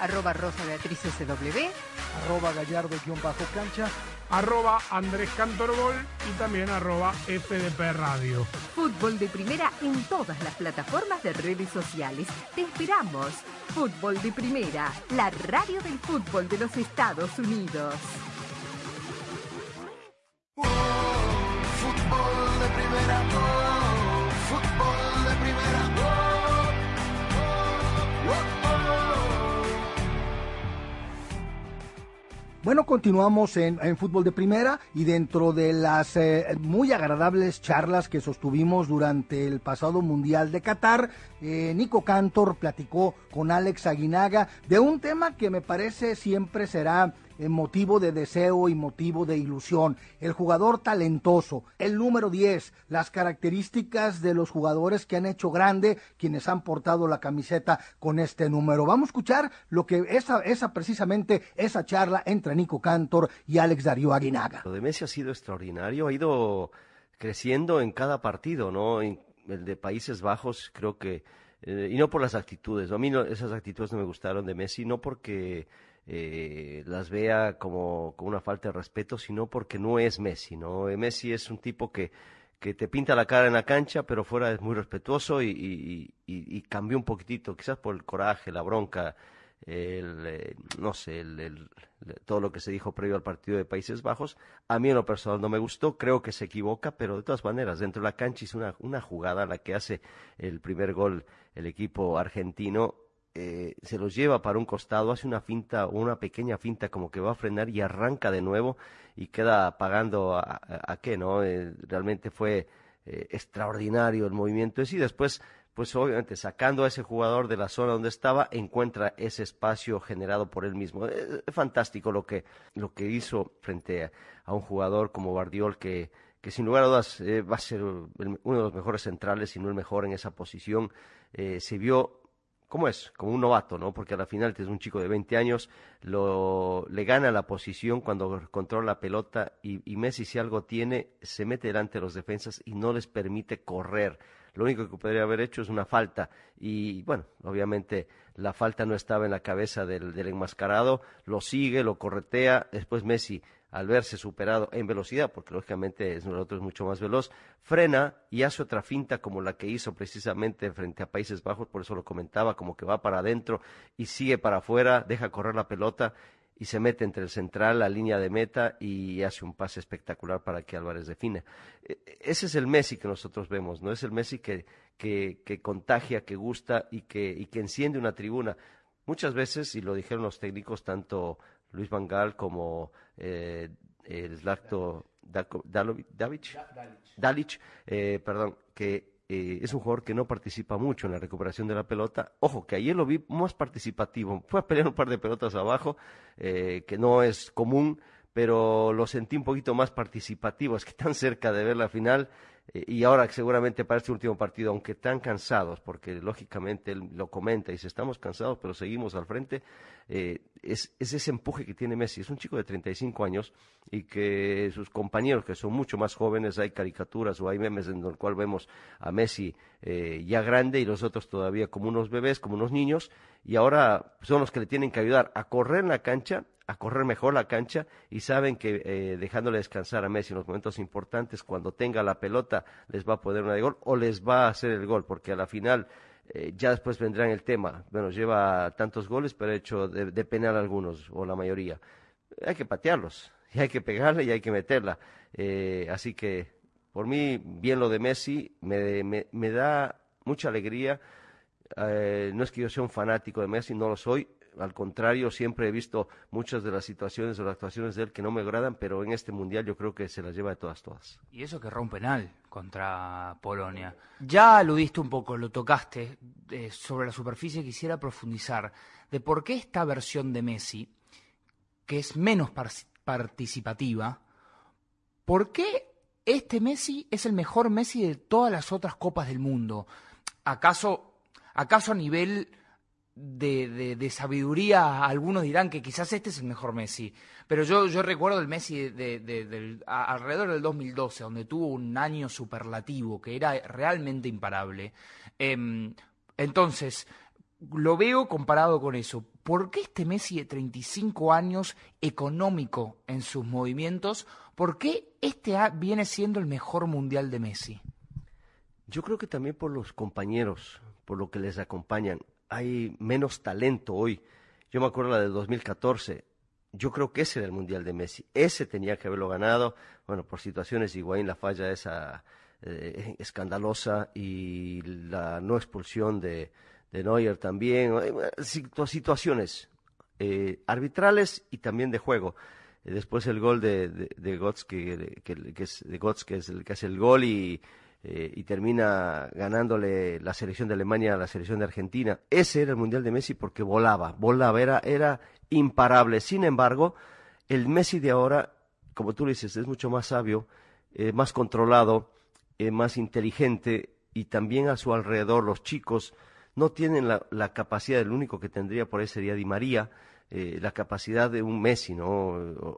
D: Arroba Rosa Beatriz SW.
C: Arroba Gallardo-cancha.
B: Arroba Andrés Cantorbol y también arroba FDP Radio.
E: Fútbol de primera en todas las plataformas de redes sociales. Te esperamos. Fútbol de primera, la radio del fútbol de los Estados Unidos.
A: Fútbol de primera,
C: Bueno, continuamos en, fútbol de primera y dentro de las eh, muy agradables charlas que sostuvimos durante el pasado Mundial de Qatar, eh, Nico Cantor platicó con Alex Aguinaga de un tema que me parece siempre será motivo de deseo y motivo de ilusión. El jugador talentoso, el número 10, las características de los jugadores que han hecho grande quienes han portado la camiseta con este número. Vamos a escuchar lo que esa, esa precisamente esa charla entre Nico Cantor y Alex Darío Aguinaga.
N: Lo de Messi ha sido extraordinario, ha ido creciendo en cada partido, ¿no? En el de Países Bajos creo que Eh, y no por las actitudes. A mí no, esas actitudes no me gustaron de Messi, no porque eh, las vea como, como, una falta de respeto, sino porque no es Messi. ¿no? Eh, Messi es un tipo que, que te pinta la cara en la cancha, pero fuera es muy respetuoso y, y, cambió un poquitito, quizás por el coraje, la bronca, el, eh, no sé, el, todo lo que se dijo previo al partido de Países Bajos. A mí en lo personal no me gustó, creo que se equivoca, pero de todas maneras, dentro de la cancha hizo una, una jugada, la que hace el primer gol el equipo argentino, eh, se los lleva para un costado, hace una finta, una pequeña finta como que va a frenar y arranca de nuevo y queda pagando a, qué, ¿no? Eh, realmente fue eh, extraordinario el movimiento y después pues obviamente sacando a ese jugador de la zona donde estaba, encuentra ese espacio generado por él mismo. Es fantástico lo que, lo que hizo frente a, un jugador como Bardiol que, que sin lugar a dudas eh, va a ser uno de los mejores centrales, si no el mejor en esa posición. Se vio ¿cómo es? Como un novato, ¿no? Porque a la final es un chico de 20 años, lo, le gana la posición cuando controla la pelota y, Messi si algo tiene, se mete delante de los defensas y no les permite correr. Lo único que podría haber hecho es una falta y bueno, obviamente la falta no estaba en la cabeza del, del enmascarado, lo sigue, lo corretea, después Messi al verse superado en velocidad, porque lógicamente es, el otro es mucho más veloz, frena y hace otra finta como la que hizo precisamente frente a Países Bajos, por eso lo comentaba, como que va para adentro y sigue para afuera, deja correr la pelota y se mete entre el central, la línea de meta y hace un pase espectacular para que Álvarez define. Ese es el Messi que nosotros vemos, ¿no? Es el Messi que, que, contagia, que gusta y que, y que enciende una tribuna. Muchas veces, y lo dijeron los técnicos, tanto Luis Van Gaal como eh, el Zlatko Davic, Dalic, eh, perdón, que eh, es un jugador que no participa mucho en la recuperación de la pelota. Ojo, que ayer lo vi más participativo. Fue a pelear un par de pelotas abajo, eh, que no es común, pero lo sentí un poquito más participativo. Es que tan cerca de ver la final eh, y ahora seguramente para este último partido, aunque tan cansados, porque lógicamente él lo comenta y dice, estamos cansados, pero seguimos al frente, eh, es, es, ese empuje que tiene Messi. Es un chico de 35 años y que sus compañeros, que son mucho más jóvenes, hay caricaturas o hay memes en los cual vemos a Messi eh, ya grande y los otros todavía como unos bebés, como unos niños, y ahora son los que le tienen que ayudar a correr en la cancha a correr mejor la cancha y saben que eh, dejándole descansar a Messi en los momentos importantes, cuando tenga la pelota, les va a poner una de gol o les va a hacer el gol, porque a la final eh, ya después vendrá en el tema. Bueno, lleva tantos goles, pero ha hecho de, de, penal algunos, o la mayoría. Hay que patearlos, y hay que pegarle y hay que meterla. Eh, así que, por mí, bien lo de Messi, me, da mucha alegría. Eh, no es que yo sea un fanático de Messi, no lo soy, al contrario, siempre he visto muchas de las situaciones o las actuaciones de él que no me agradan, pero en este mundial yo creo que se las lleva de todas, todas.
O: Y eso que rompe penal contra Polonia. Ya aludiste un poco, lo tocaste eh, sobre la superficie, quisiera profundizar de por qué esta versión de Messi, que es menos par participativa, ¿por qué este Messi es el mejor Messi de todas las otras copas del mundo? ¿Acaso, acaso a nivel de, de, de, sabiduría, algunos dirán que quizás este es el mejor Messi. Pero yo, recuerdo el Messi de, del, a, alrededor del 2012, donde tuvo un año superlativo, que era realmente imparable. Eh, entonces, lo veo comparado con eso. ¿Por qué este Messi de 35 años, económico en sus movimientos, por qué este viene siendo el mejor mundial de Messi?
N: Yo creo que también por los compañeros, por lo que les acompañan hay menos talento hoy. Yo me acuerdo la del 2014. Yo creo que ese era el Mundial de Messi. Ese tenía que haberlo ganado. Bueno, por situaciones, Higuaín la falla esa eh, escandalosa y la no expulsión de, de Neuer también. situaciones eh, arbitrales y también de juego. Eh, después el gol de, de, de que, que, es, de que es el que hace el gol y eh, y termina ganándole la selección de Alemania a la selección de Argentina. Ese era el Mundial de Messi porque volaba, volaba, era, era imparable. Sin embargo, el Messi de ahora, como tú dices, es mucho más sabio, eh, más controlado, eh, más inteligente y también a su alrededor los chicos no tienen la, la capacidad, el único que tendría por ahí sería Di María, eh, la capacidad de un Messi, ¿no?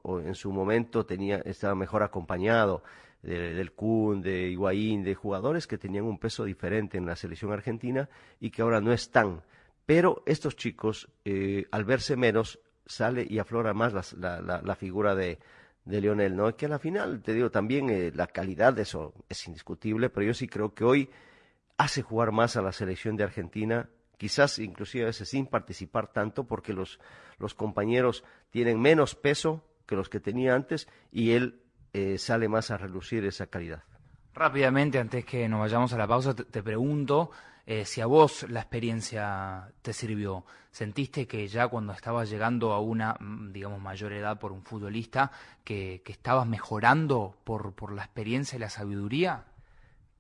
N: O, en su momento tenía, estaba mejor acompañado del Kun, de Higuaín, de jugadores que tenían un peso diferente en la selección argentina y que ahora no están. Pero estos chicos, eh, al verse menos, sale y aflora más la, la, figura de, de Lionel, ¿no? Que a la final, te digo, también eh, la calidad de eso es indiscutible, pero yo sí creo que hoy hace jugar más a la selección de Argentina quizás inclusive a veces sin participar tanto porque los, compañeros tienen menos peso que los que tenía antes y él eh, sale más a relucir esa calidad.
O: Rápidamente, antes que nos vayamos a la pausa, te, pregunto eh, si a vos la experiencia te sirvió. ¿Sentiste que ya cuando estabas llegando a una, mm, digamos, mayor edad por un futbolista, que, que estabas mejorando por, por la experiencia y la sabiduría?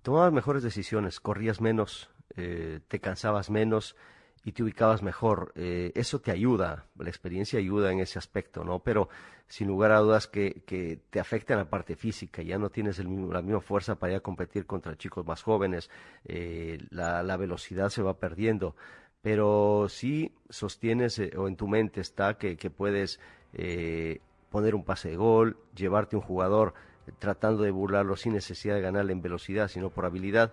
N: Tomabas mejores decisiones, corrías menos, eh, te cansabas menos y te ubicabas mejor. Eh, eso te ayuda, la experiencia ayuda en ese aspecto, ¿no? Pero sin lugar a dudas que, te afecta en la parte física, ya no tienes la misma fuerza para ir a competir contra chicos más jóvenes, eh, la, la, velocidad se va perdiendo, pero sí sostienes o en tu mente está que, que puedes poner un pase de gol, llevarte un jugador tratando de burlarlo sin necesidad de ganarle en velocidad, sino por habilidad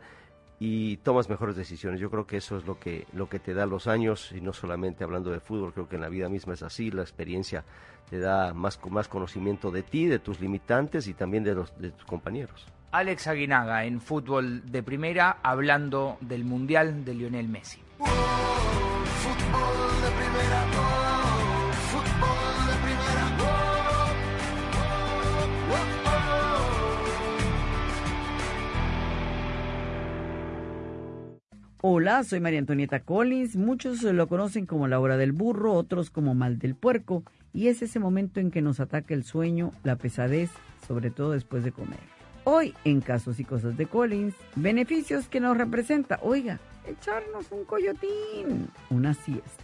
N: y tomas mejores decisiones. Yo creo que eso es lo que, lo que te da los años, y no solamente hablando de fútbol, creo que en la vida misma es así, la experiencia te da más, más conocimiento de ti, de tus limitantes y también de, los, de tus compañeros.
O: Alex Aguinaga en fútbol de primera, hablando del Mundial de Lionel Messi.
K: Hola, soy María Antonieta Collins. Muchos lo conocen como la hora del burro, otros como mal del puerco, y es ese momento en que nos ataca el sueño, la pesadez, sobre todo después de comer. Hoy, en Casos y Cosas de Collins, beneficios que nos representa. Oiga, echarnos un coyotín, una siesta.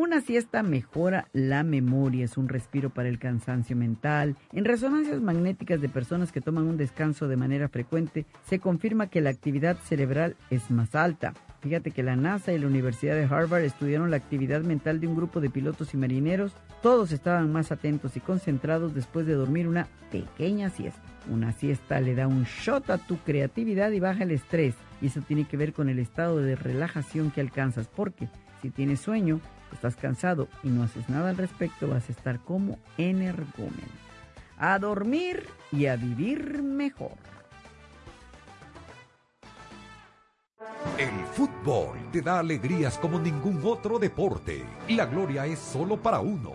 K: Una siesta mejora la memoria, es un respiro para el cansancio mental. En resonancias magnéticas de personas que toman un descanso de manera frecuente, se confirma que la actividad cerebral es más alta. Fíjate que la NASA y la Universidad de Harvard estudiaron la actividad mental de un grupo de pilotos y marineros. Todos estaban más atentos y concentrados después de dormir una pequeña siesta. Una siesta le da un shot a tu creatividad y baja el estrés. Y eso tiene que ver con el estado de relajación que alcanzas, porque si tienes sueño, estás cansado y no haces nada al respecto, vas a estar como energúmeno. A dormir y a vivir mejor.
H: El fútbol te da alegrías como ningún otro deporte. La gloria es solo para uno,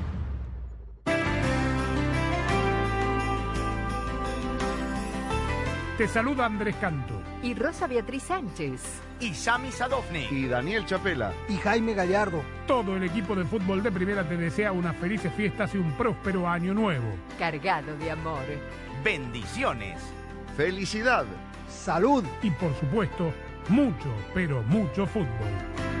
B: Te saluda Andrés Canto.
E: Y Rosa Beatriz Sánchez.
J: Y Sami Sadovni. Y Daniel Chapela.
C: Y Jaime Gallardo.
B: Todo el equipo de fútbol de primera te desea unas felices fiestas y un próspero año nuevo.
E: Cargado de amor.
J: Bendiciones. Felicidad.
C: Salud.
B: Y por supuesto, mucho, pero mucho fútbol.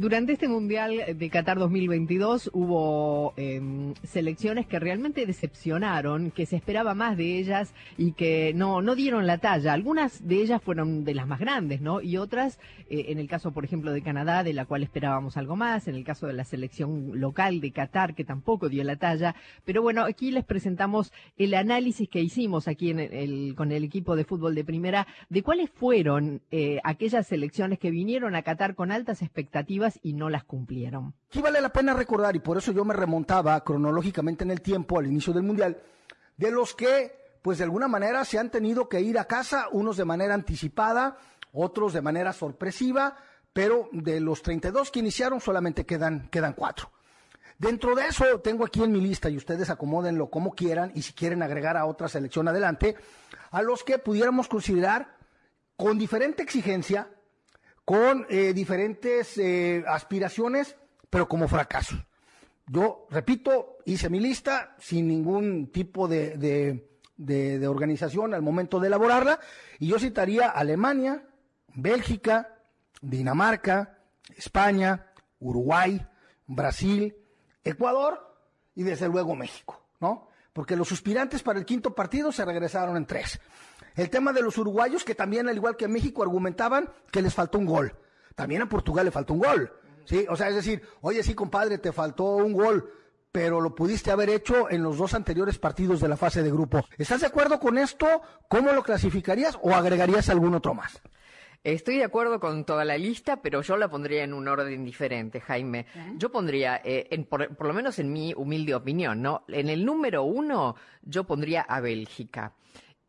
D: Durante este Mundial de Qatar 2022 hubo eh, selecciones que realmente decepcionaron, que se esperaba más de ellas y que no, no dieron la talla. Algunas de ellas fueron de las más grandes, ¿no? Y otras, eh, en el caso, por ejemplo, de Canadá, de la cual esperábamos algo más, en el caso de la selección local de Qatar, que tampoco dio la talla. Pero bueno, aquí les presentamos el análisis que hicimos aquí con el equipo de fútbol de primera de cuáles fueron eh, aquellas selecciones que vinieron a Qatar con altas expectativas y no las cumplieron.
C: Aquí vale la pena recordar, y por eso yo me remontaba cronológicamente en el tiempo al inicio del Mundial, de los que, pues de alguna manera, se han tenido que ir a casa, unos de manera anticipada, otros de manera sorpresiva, pero de los 32 que iniciaron solamente quedan, quedan cuatro. Dentro de eso tengo aquí en mi lista, y ustedes acomódenlo como quieran, y si quieren agregar a otra selección adelante, a los que pudiéramos considerar con diferente exigencia, con eh, diferentes eh, aspiraciones, pero como fracasos. Yo, repito, hice mi lista sin ningún tipo de, de, de organización al momento de elaborarla, y yo citaría Alemania, Bélgica, Dinamarca, España, Uruguay, Brasil, Ecuador y desde luego México, ¿no? Porque los suspirantes para el quinto partido se regresaron en tres. El tema de los uruguayos, que también, al igual que México, argumentaban que les faltó un gol. También a Portugal le faltó un gol. ¿sí? O sea, es decir, oye, sí, compadre, te faltó un gol, pero lo pudiste haber hecho en los dos anteriores partidos de la fase de grupo. ¿Estás de acuerdo con esto? ¿Cómo lo clasificarías o agregarías algún otro más?
D: Estoy de acuerdo con toda la lista, pero yo la pondría en un orden diferente, Jaime. Yo pondría, eh, en, por, por, lo menos en mi humilde opinión, ¿no? En el número uno, yo pondría a Bélgica.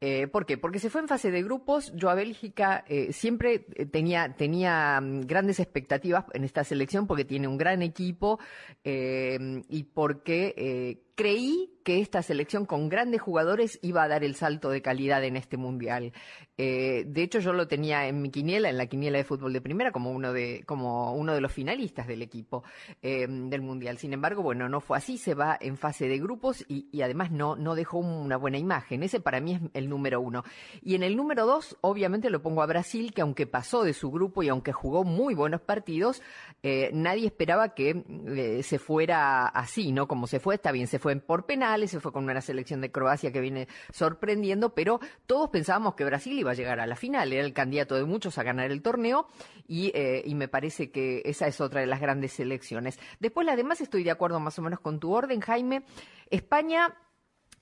D: Eh, ¿Por qué? Porque se fue en fase de grupos. Yo a Bélgica eh, siempre tenía, tenía um, grandes expectativas en esta selección porque tiene un gran equipo eh, y porque creí que esta selección con grandes jugadores iba a dar el salto de calidad en este mundial. Eh, de hecho, yo lo tenía en mi quiniela, en la quiniela de fútbol de primera, como uno de, como uno de los finalistas del equipo eh, del mundial. Sin embargo, bueno, no fue así. Se va en fase de grupos y, además no, no dejó una buena imagen. Ese para mí es el número uno. Y en el número dos, obviamente lo pongo a Brasil, que aunque pasó de su grupo y aunque jugó muy buenos partidos, eh, nadie esperaba que se fuera así, ¿no? Como se fue, está bien, se fue por penales, se fue con una selección de Croacia que viene sorprendiendo, pero todos pensábamos que Brasil iba a llegar a la final, era el candidato de muchos a ganar el torneo y, eh, me parece que esa es otra de las grandes selecciones. Después, además, estoy de acuerdo más o menos con tu orden, Jaime. España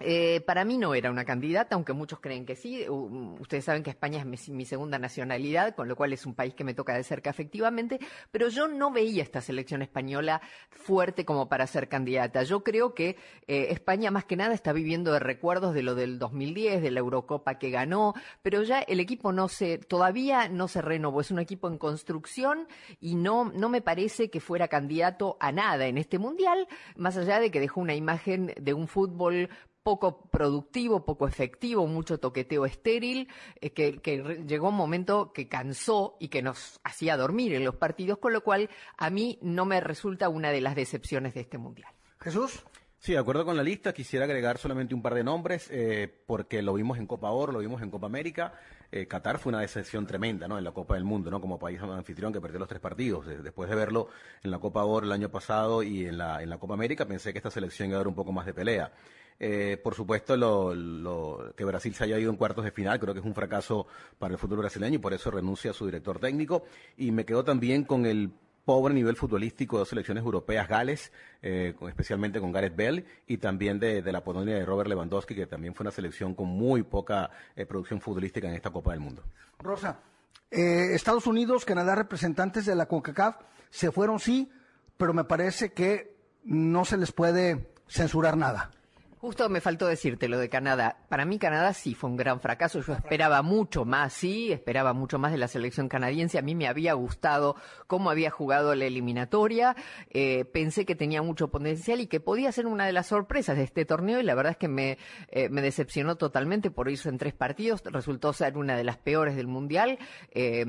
D: eh, para mí no era una candidata, aunque muchos creen que sí. Uh, ustedes saben que España es mi, mi, segunda nacionalidad, con lo cual es un país que me toca de cerca efectivamente, pero yo no veía esta selección española fuerte como para ser candidata. Yo creo que eh, España más que nada está viviendo de recuerdos de lo del 2010, de la Eurocopa que ganó, pero ya el equipo no se, todavía no se renovó. Es un equipo en construcción y no, no me parece que fuera candidato a nada en este mundial, más allá de que dejó una imagen de un fútbol poco productivo, poco efectivo, mucho toqueteo estéril, eh, que, que, llegó un momento que cansó y que nos hacía dormir en los partidos, con lo cual a mí no me resulta una de las decepciones de este Mundial.
C: Jesús.
P: Sí, de acuerdo con la lista, quisiera agregar solamente un par de nombres, eh, porque lo vimos en Copa Oro, lo vimos en Copa América. Eh, Qatar fue una decepción tremenda, ¿no? En la Copa del Mundo, ¿no? Como país anfitrión que perdió los tres partidos. Después de verlo en la Copa Oro el año pasado y en la, en la Copa América, pensé que esta selección iba a dar un poco más de pelea. Eh, por supuesto, lo, que Brasil se haya ido en cuartos de final, creo que es un fracaso para el fútbol brasileño y por eso renuncia a su director técnico. Y me quedo también con el pobre nivel futbolístico de dos selecciones europeas, Gales, eh, especialmente con Gareth Bell, y también de, la Polonia de Robert Lewandowski, que también fue una selección con muy poca eh, producción futbolística en esta Copa del Mundo.
C: Rosa, eh, Estados Unidos, Canadá, representantes de la CONCACAF, se fueron sí, pero me parece que no se les puede censurar nada.
D: Justo me faltó decirte lo de Canadá. Para mí Canadá sí fue un gran fracaso. Yo esperaba mucho más, sí, esperaba mucho más de la selección canadiense. A mí me había gustado cómo había jugado la eliminatoria. Eh, pensé que tenía mucho potencial y que podía ser una de las sorpresas de este torneo y la verdad es que me, eh, decepcionó totalmente por irse en tres partidos. Resultó ser una de las peores del Mundial, eh,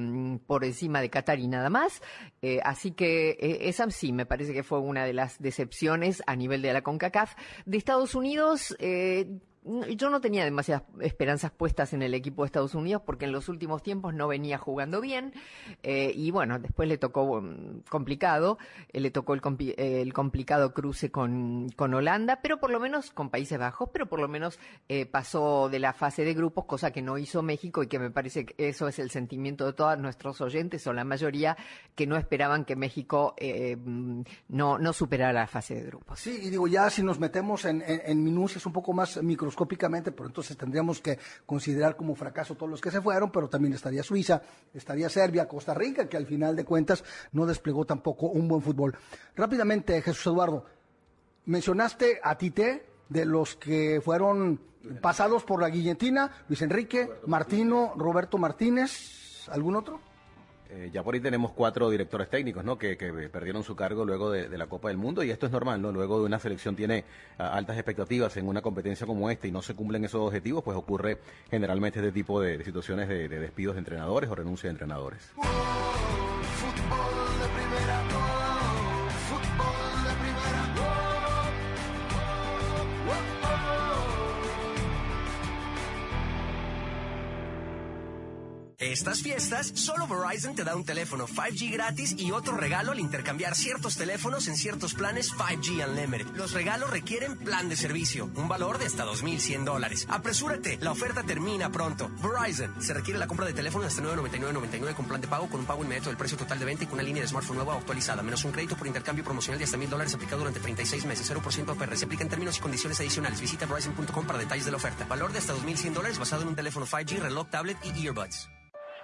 D: por encima de Qatar y nada más. así que esa sí me parece que fue una de las decepciones a nivel de la CONCACAF. De Estados Unidos eh, yo no tenía demasiadas esperanzas puestas en el equipo de Estados Unidos porque en los últimos tiempos no venía jugando bien eh, y bueno, después le tocó mm, complicado, eh, le tocó el, el complicado cruce con, con, Holanda, pero por lo menos con Países Bajos, pero por lo menos eh, pasó de la fase de grupos, cosa que no hizo México y que me parece que eso es el sentimiento de todos nuestros oyentes o la mayoría que no esperaban que México mm, no, no superara la fase de grupos.
C: Sí, y digo, ya si nos metemos en, en, en minucias un poco más micro microscópicamente, pero entonces tendríamos que considerar como fracaso todos los que se fueron, pero también estaría Suiza, estaría Serbia, Costa Rica, que al final de cuentas no desplegó tampoco un buen fútbol. Rápidamente, Jesús Eduardo, mencionaste a Tite, de los que fueron pasados por la Guillotina, Luis Enrique, Martino, Roberto Martínez, ¿algún otro?
P: Eh, ya por ahí tenemos cuatro directores técnicos, ¿no? Que, perdieron su cargo luego de, la Copa del Mundo y esto es normal, ¿no? Luego de una selección tiene ah, altas expectativas en una competencia como esta y no se cumplen esos objetivos, pues ocurre generalmente este tipo de, situaciones de, de, despidos de entrenadores o renuncia de entrenadores.
G: Estas fiestas, solo Verizon te da un teléfono 5G gratis y otro regalo al intercambiar ciertos teléfonos en ciertos planes 5G Unlimited. Los regalos requieren plan de servicio, un valor de hasta 2.100 dólares. Apresúrate, la oferta termina pronto. Verizon, se requiere la compra de teléfono hasta 9.99.99 con plan de pago con un pago inmediato del precio total de venta y con una línea de smartphone nueva actualizada, menos un crédito por intercambio promocional de hasta 1.000 dólares aplicado durante 36 meses, 0% APR. Se aplica en términos y condiciones adicionales. Visita verizon.com para detalles de la oferta. Valor de hasta 2.100 dólares basado en un teléfono 5G, reloj, tablet y earbuds.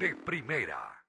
H: de primera.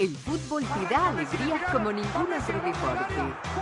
E: El fútbol te da alegrías como ningún otro deporte.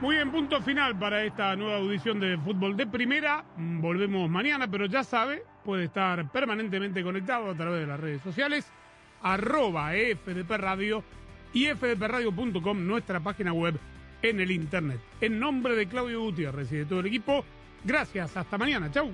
B: Muy bien, punto final para esta nueva audición de Fútbol de Primera. Mm, Volvemos mañana, pero ya sabe, puede estar permanentemente conectado a través de las redes sociales, arroba FDP Radio y fdpradio.com, nuestra página web en el Internet. En nombre de Claudio Gutiérrez y de todo el equipo, gracias, hasta mañana, chau.